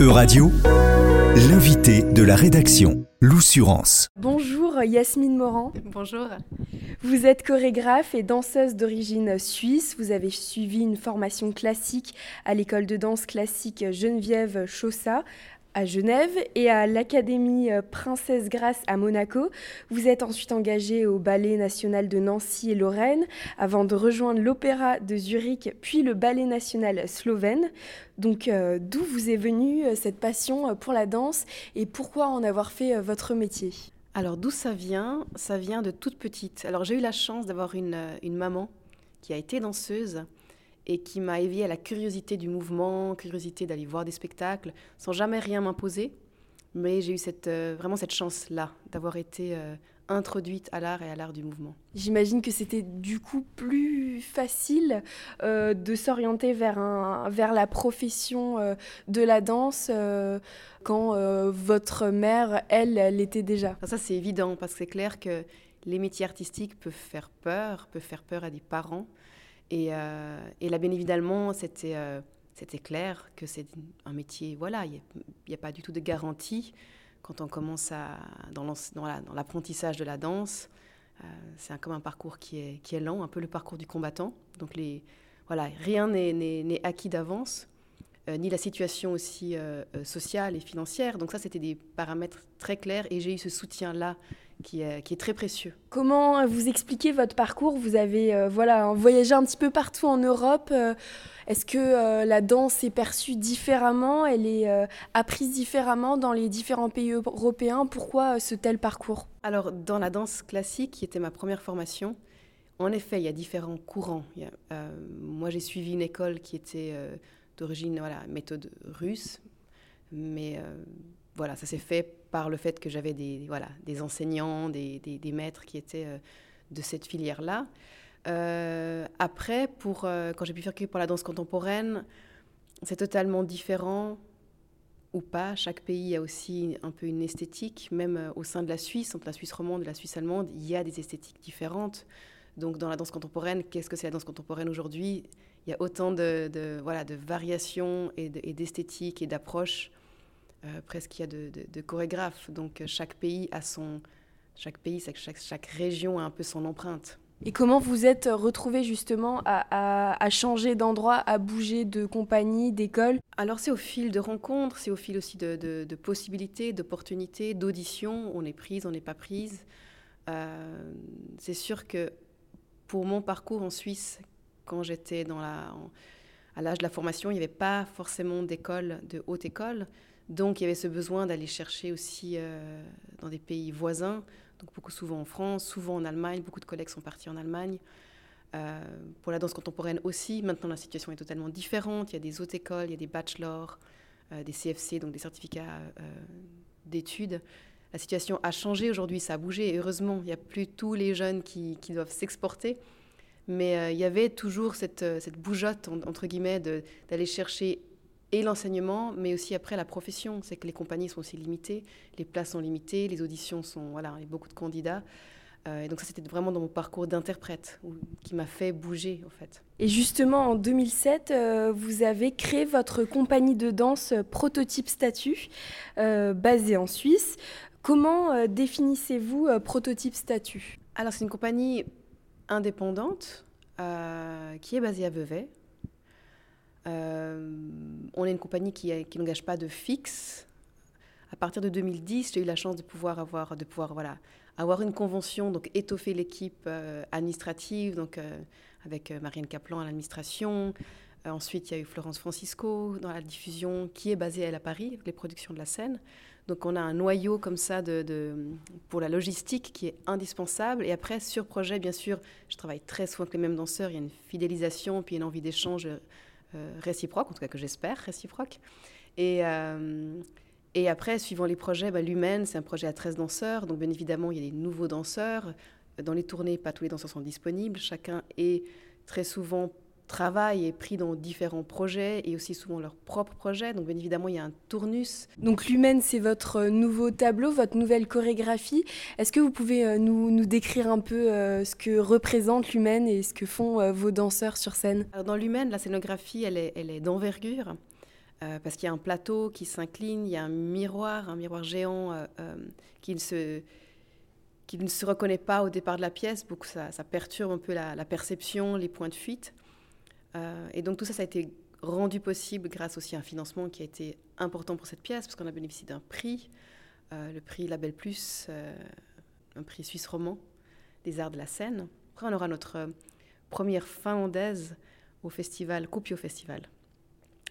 Euradio, l'invité de la rédaction, l'Oussurance. Bonjour Yasmine Morand. Bonjour. Vous êtes chorégraphe et danseuse d'origine suisse. Vous avez suivi une formation classique à l'école de danse classique Geneviève Chaussat à Genève et à l'Académie euh, Princesse Grace à Monaco. Vous êtes ensuite engagé au Ballet national de Nancy et Lorraine avant de rejoindre l'Opéra de Zurich puis le Ballet national slovène. Donc euh, d'où vous est venue euh, cette passion pour la danse et pourquoi en avoir fait votre métier? Alors d'où ça vient? Ça vient de toute petite. Alors j'ai eu la chance d'avoir une maman qui a été danseuse et qui m'a éveillée à la curiosité du mouvement, curiosité d'aller voir des spectacles, sans jamais rien m'imposer. Mais j'ai eu cette, euh, vraiment cette chance-là d'avoir été euh, introduite à l'art et à l'art du mouvement. J'imagine que c'était du coup plus facile euh, de s'orienter vers, un, vers la profession de la danse quand votre mère, elle, l'était déjà. Ça, c'est évident, parce que c'est clair que les métiers artistiques peuvent faire peur, peuvent faire peur à des parents. Euh, et, là, bien évidemment, c'était euh, c'était clair que c'est un métier, voilà, il n'y a, pas du tout de garantie quand on commence dans l'apprentissage de la danse. Euh, c'est comme un parcours qui est, lent, un peu le parcours du combattant. Donc, voilà, rien n'est acquis d'avance, ni la situation aussi sociale et financière. Donc, ça, c'était des paramètres très clairs et j'ai eu ce soutien-là qui est, très précieux. Comment vous expliquez votre parcours? Vous avez euh, voilà, voyagé un petit peu partout en Europe. Euh, est-ce que euh, la danse est perçue différemment? Elle est apprise différemment dans les différents pays européens? Pourquoi ce tel parcours? Alors, dans la danse classique, qui était ma première formation, en effet, il y a différents courants. moi, j'ai suivi une école qui était d'origine, voilà, méthode russe, mais voilà, ça s'est fait par le fait que j'avais des, voilà, des enseignants, des, des, maîtres qui étaient euh, de cette filière-là. Euh, après, pour, euh, quand j'ai pu faire que pour la danse contemporaine, c'est totalement différent ou pas. Chaque pays a aussi un peu une esthétique, même au sein de la Suisse, entre la Suisse romande et la Suisse allemande, il y a des esthétiques différentes. Donc dans la danse contemporaine, qu'est-ce que c'est la danse contemporaine aujourd'hui? Il y a autant de, voilà, de variations et d'esthétique et d'approches euh, presque il y a de, chorégraphes. Donc euh, chaque pays a son, chaque pays, chaque, chaque région a un peu son empreinte. Et comment vous êtes retrouvé justement à, à, changer d'endroit, à bouger de compagnie, d'école? Alors c'est au fil de rencontres, c'est au fil aussi de, de possibilités, d'opportunités, d'auditions. On est prise, on n'est pas prise. Euh, c'est sûr que pour mon parcours en Suisse, quand j'étais dans la, à l'âge de la formation, il n'y avait pas forcément d'école, de haute école. Donc il y avait ce besoin d'aller chercher aussi euh, dans des pays voisins, donc beaucoup souvent en France, souvent en Allemagne, beaucoup de collègues sont partis en Allemagne. Euh, pour la danse contemporaine aussi, maintenant la situation est totalement différente, il y a des hautes écoles, il y a des bachelors, euh, des CFC, donc des certificats d'études. La situation a changé aujourd'hui, ça a bougé, heureusement, il n'y a plus tous les jeunes qui, doivent s'exporter. Mais il y avait toujours cette, cette bougeotte, entre guillemets, d'aller chercher et l'enseignement, mais aussi après la profession. C'est que les compagnies sont aussi limitées, les places sont limitées, les auditions sont, voilà, il y a beaucoup de candidats. Euh, et donc ça, c'était vraiment dans mon parcours d'interprète qui m'a fait bouger, en fait. Et justement, en 2007, euh, vous avez créé votre compagnie de danse euh, Prototype Statut, basée en Suisse. Comment définissez-vous Prototype Statut Alors, c'est une compagnie indépendante qui est basée à Vevey, on est une compagnie qui, n'engage pas de fixe. À partir de 2010, j'ai eu la chance de pouvoir avoir, de pouvoir, voilà, avoir une convention, donc étoffer l'équipe euh, administrative, donc euh, avec Marianne Kaplan à l'administration. ensuite, il y a eu Florence Francisco dans la diffusion, qui est basée elle à Paris, avec les productions de la scène. Donc on a un noyau comme ça de, pour la logistique qui est indispensable. Et après, sur projet, bien sûr, je travaille très souvent avec les mêmes danseurs. Il y a une fidélisation, puis une envie d'échange euh, réciproque, en tout cas que j'espère réciproque. Et, euh, et après, suivant les projets, bah, l'Humaine, c'est un projet à 13 danseurs. Donc, bien évidemment, il y a des nouveaux danseurs. Dans les tournées, pas tous les danseurs sont disponibles. Chacun est très souvent travail et pris dans différents projets et aussi souvent leurs propres projets. Donc bien évidemment, il y a un tournus. Donc l'humaine, c'est votre nouveau tableau, votre nouvelle chorégraphie. Est-ce que vous pouvez euh, nous, nous décrire un peu ce que représente l'humaine et ce que font vos danseurs sur scène? Dans l'humaine, la scénographie, elle est, elle est d'envergure. parce qu'il y a un plateau qui s'incline, il y a un miroir, un miroir géant qui ne se qui ne se reconnaît pas au départ de la pièce, donc ça, ça perturbe un peu la, perception, les points de fuite. Et donc tout ça, ça a été rendu possible grâce aussi à un financement qui a été important pour cette pièce, parce qu'on a bénéficié d'un prix, le prix Label Plus, un prix suisse roman des arts de la scène. Après, on aura notre première finlandaise au festival, Coupio Festival.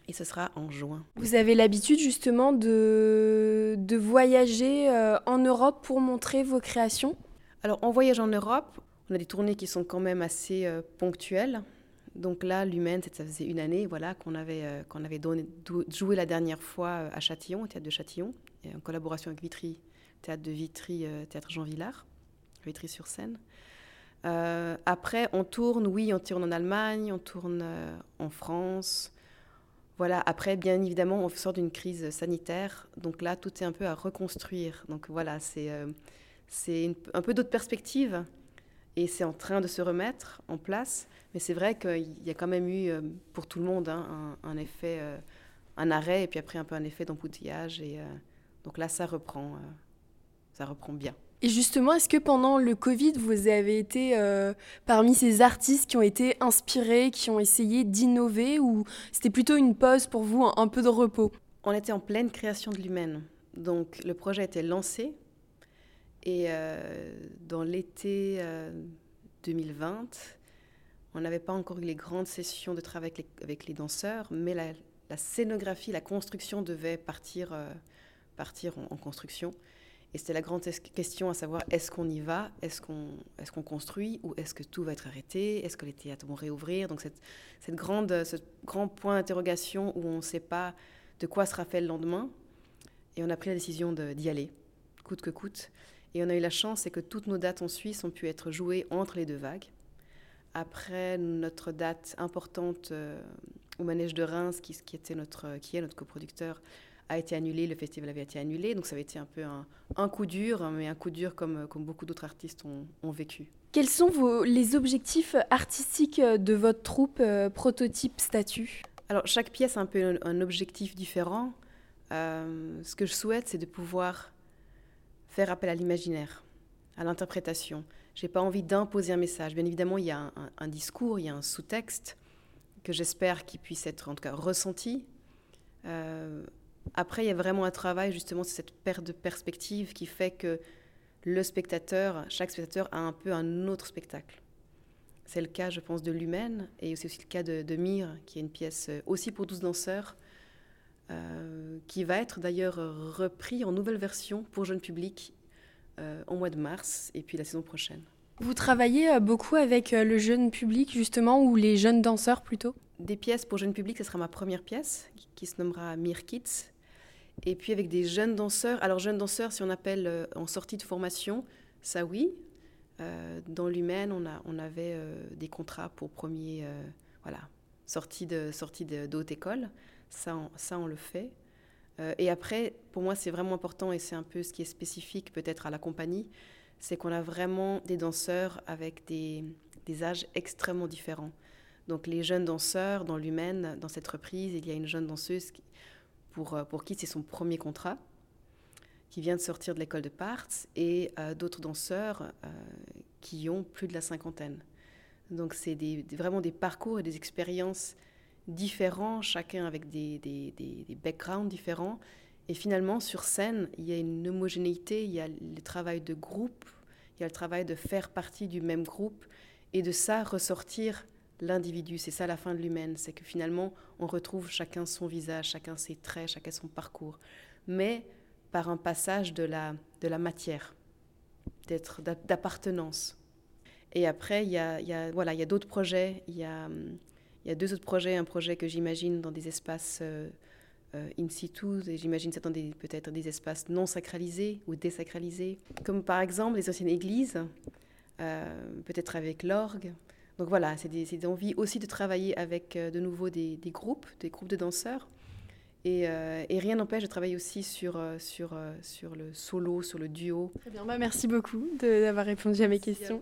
Et ce sera en juin. Vous avez l'habitude justement de, de voyager euh, en Europe pour montrer vos créations? Alors, on voyage en Europe. On a des tournées qui sont quand même assez euh, ponctuelles. Donc là, l'Humaine, ça faisait une année voilà, qu'on avait, euh, joué la dernière fois à Châtillon, au théâtre de Châtillon, en collaboration avec Vitry, théâtre de Vitry, théâtre Jean Villard, Vitry-sur-Seine. Euh, après, on tourne, oui, on tourne en Allemagne, on tourne euh, en France. Voilà, après, bien évidemment, on sort d'une crise sanitaire. Donc là, tout est un peu à reconstruire. Donc voilà, euh, c'est un peu d'autres perspectives. Et c'est en train de se remettre en place. Mais c'est vrai qu'il y a quand même eu, pour tout le monde, hein, un, effet, un arrêt, et puis après un peu un effet d'emboutillage. Et donc là, ça reprend, ça reprend bien. Et justement, est-ce que pendant le Covid, vous avez été euh, parmi ces artistes qui ont été inspirés, qui ont essayé d'innover, ou c'était plutôt une pause pour vous, un, peu de repos? On était en pleine création de l'humaine. Donc le projet a été lancé. Et euh, dans l'été 2020, euh, on n'avait pas encore eu les grandes sessions de travail avec les, danseurs, mais la, scénographie, la construction devait partir, partir en construction. Et c'était la grande question à savoir est-ce qu'on y va, est-ce qu'on construit ou est-ce que tout va être arrêté, est-ce que les théâtres vont réouvrir? Donc cette grande, ce grand point d'interrogation où on ne sait pas de quoi sera fait le lendemain. Et on a pris la décision d'y aller, coûte que coûte. Et on a eu la chance, c'est que toutes nos dates en Suisse ont pu être jouées entre les deux vagues. Après notre date importante euh, au Manège de Reims, qui, qui, était notre, qui est notre coproducteur, a été annulé, le festival avait été annulé, donc ça avait été un peu un, coup dur, hein, mais un coup dur comme, comme beaucoup d'autres artistes ont, vécu. Quels sont vos, les objectifs artistiques de votre troupe euh, Prototype Statut Alors chaque pièce a un peu un, objectif différent. Euh, ce que je souhaite, c'est de pouvoir faire appel à l'imaginaire, à l'interprétation. Je n'ai pas envie d'imposer un message. Bien évidemment, il y a un, discours, il y a un sous-texte que j'espère qu'il puisse être en tout cas ressenti. Euh, après, il y a vraiment un travail justement sur cette perte de perspective qui fait que le spectateur, chaque spectateur a un peu un autre spectacle. C'est le cas, je pense, de l'Humaine et c'est aussi le cas de, de, Mire, qui est une pièce aussi pour 12 danseurs, euh, qui va être d'ailleurs repris en nouvelle version pour jeune public euh, au mois de mars et puis la saison prochaine. Vous travaillez beaucoup avec le jeune public justement ou les jeunes danseurs plutôt? Des pièces pour jeune public, ce sera ma première pièce qui se nommera Mire Kids et puis avec des jeunes danseurs. Alors jeunes danseurs, si on appelle euh, en sortie de formation, ça oui. Euh, dans l'humaine, on, a, on avait euh, des contrats pour premier, voilà, sortie de sortie de. Ça, on, ça, on le fait. et après, pour moi, c'est vraiment important et c'est un peu ce qui est spécifique peut-être à la compagnie, c'est qu'on a vraiment des danseurs avec des, âges extrêmement différents. Donc les jeunes danseurs dans l'humaine, dans cette reprise, il y a une jeune danseuse qui, euh, pour, qui c'est son premier contrat, qui vient de sortir de l'école de Parts, et euh, d'autres danseurs euh, qui ont plus de la cinquantaine. Donc c'est vraiment des parcours et des expériences différents, chacun avec des, backgrounds différents. Et finalement, sur scène, il y a une homogénéité, il y a le travail de groupe, il y a le travail de faire partie du même groupe, et de ça ressortir l'individu. C'est ça la fin de l'humaine, c'est que finalement, on retrouve chacun son visage, chacun ses traits, chacun son parcours, mais par un passage de la, matière, d'être, d'appartenance. Et après, il y a, y a, voilà, il y a d'autres projets. Il y a, il y a deux autres projets. Un projet que j'imagine dans des espaces euh, euh, in situ, et j'imagine ça dans peut-être des espaces non sacralisés ou désacralisés, comme par exemple les anciennes églises, euh, peut-être avec l'orgue, donc voilà, c'est des, envies aussi de travailler avec de nouveau des, groupes, des groupes de danseurs. Et, euh, rien n'empêche de travailler aussi sur, sur, sur le solo, sur le duo. Très bien, bah, merci beaucoup d'avoir répondu à mes questions.